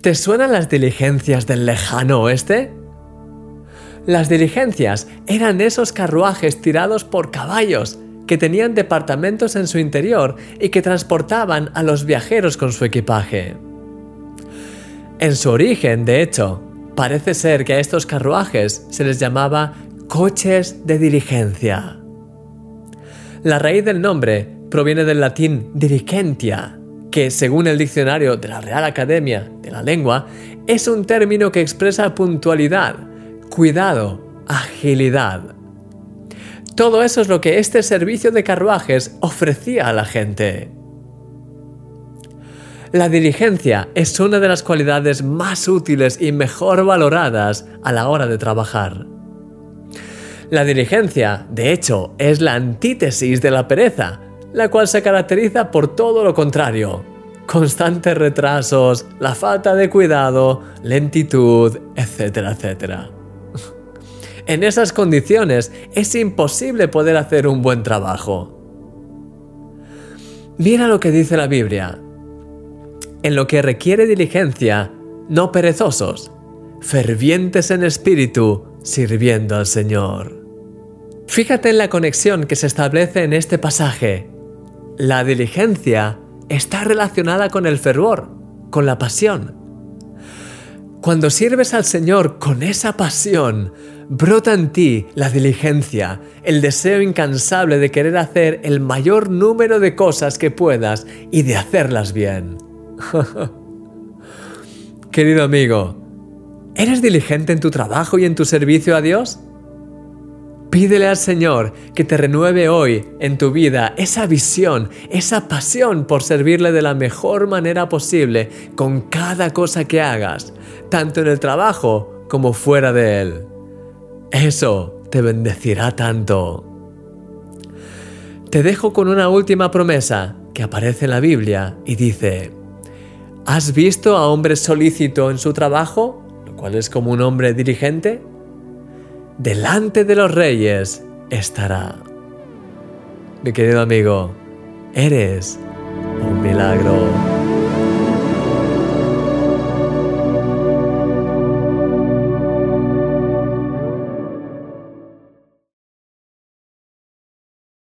¿Te suenan las diligencias del lejano oeste? Las diligencias eran esos carruajes tirados por caballos que tenían departamentos en su interior y que transportaban a los viajeros con su equipaje. En su origen, de hecho, parece ser que a estos carruajes se les llamaba coches de diligencia. La raíz del nombre proviene del latín diligentia, que según el diccionario de la Real Academia de la Lengua es un término que expresa puntualidad, cuidado, agilidad. Todo eso es lo que este servicio de carruajes ofrecía a la gente. La diligencia es una de las cualidades más útiles y mejor valoradas a la hora de trabajar. La diligencia, de hecho, es la antítesis de la pereza, la cual se caracteriza por todo lo contrario. Constantes retrasos, la falta de cuidado, lentitud, etcétera, etcétera. En esas condiciones es imposible poder hacer un buen trabajo. Mira lo que dice la Biblia. En lo que requiere diligencia, no perezosos, fervientes en espíritu, sirviendo al Señor. Fíjate en la conexión que se establece en este pasaje. La diligencia está relacionada con el fervor, con la pasión. Cuando sirves al Señor con esa pasión, brota en ti la diligencia, el deseo incansable de querer hacer el mayor número de cosas que puedas y de hacerlas bien. Querido amigo, ¿eres diligente en tu trabajo y en tu servicio a Dios? Pídele al Señor que te renueve hoy en tu vida esa visión, esa pasión por servirle de la mejor manera posible con cada cosa que hagas, tanto en el trabajo como fuera de él. Eso te bendecirá tanto. Te dejo con una última promesa que aparece en la Biblia y dice, ¿has visto a hombre solícito en su trabajo, lo cual es como un hombre dirigente? Delante de los reyes estará. Mi querido amigo, eres un milagro.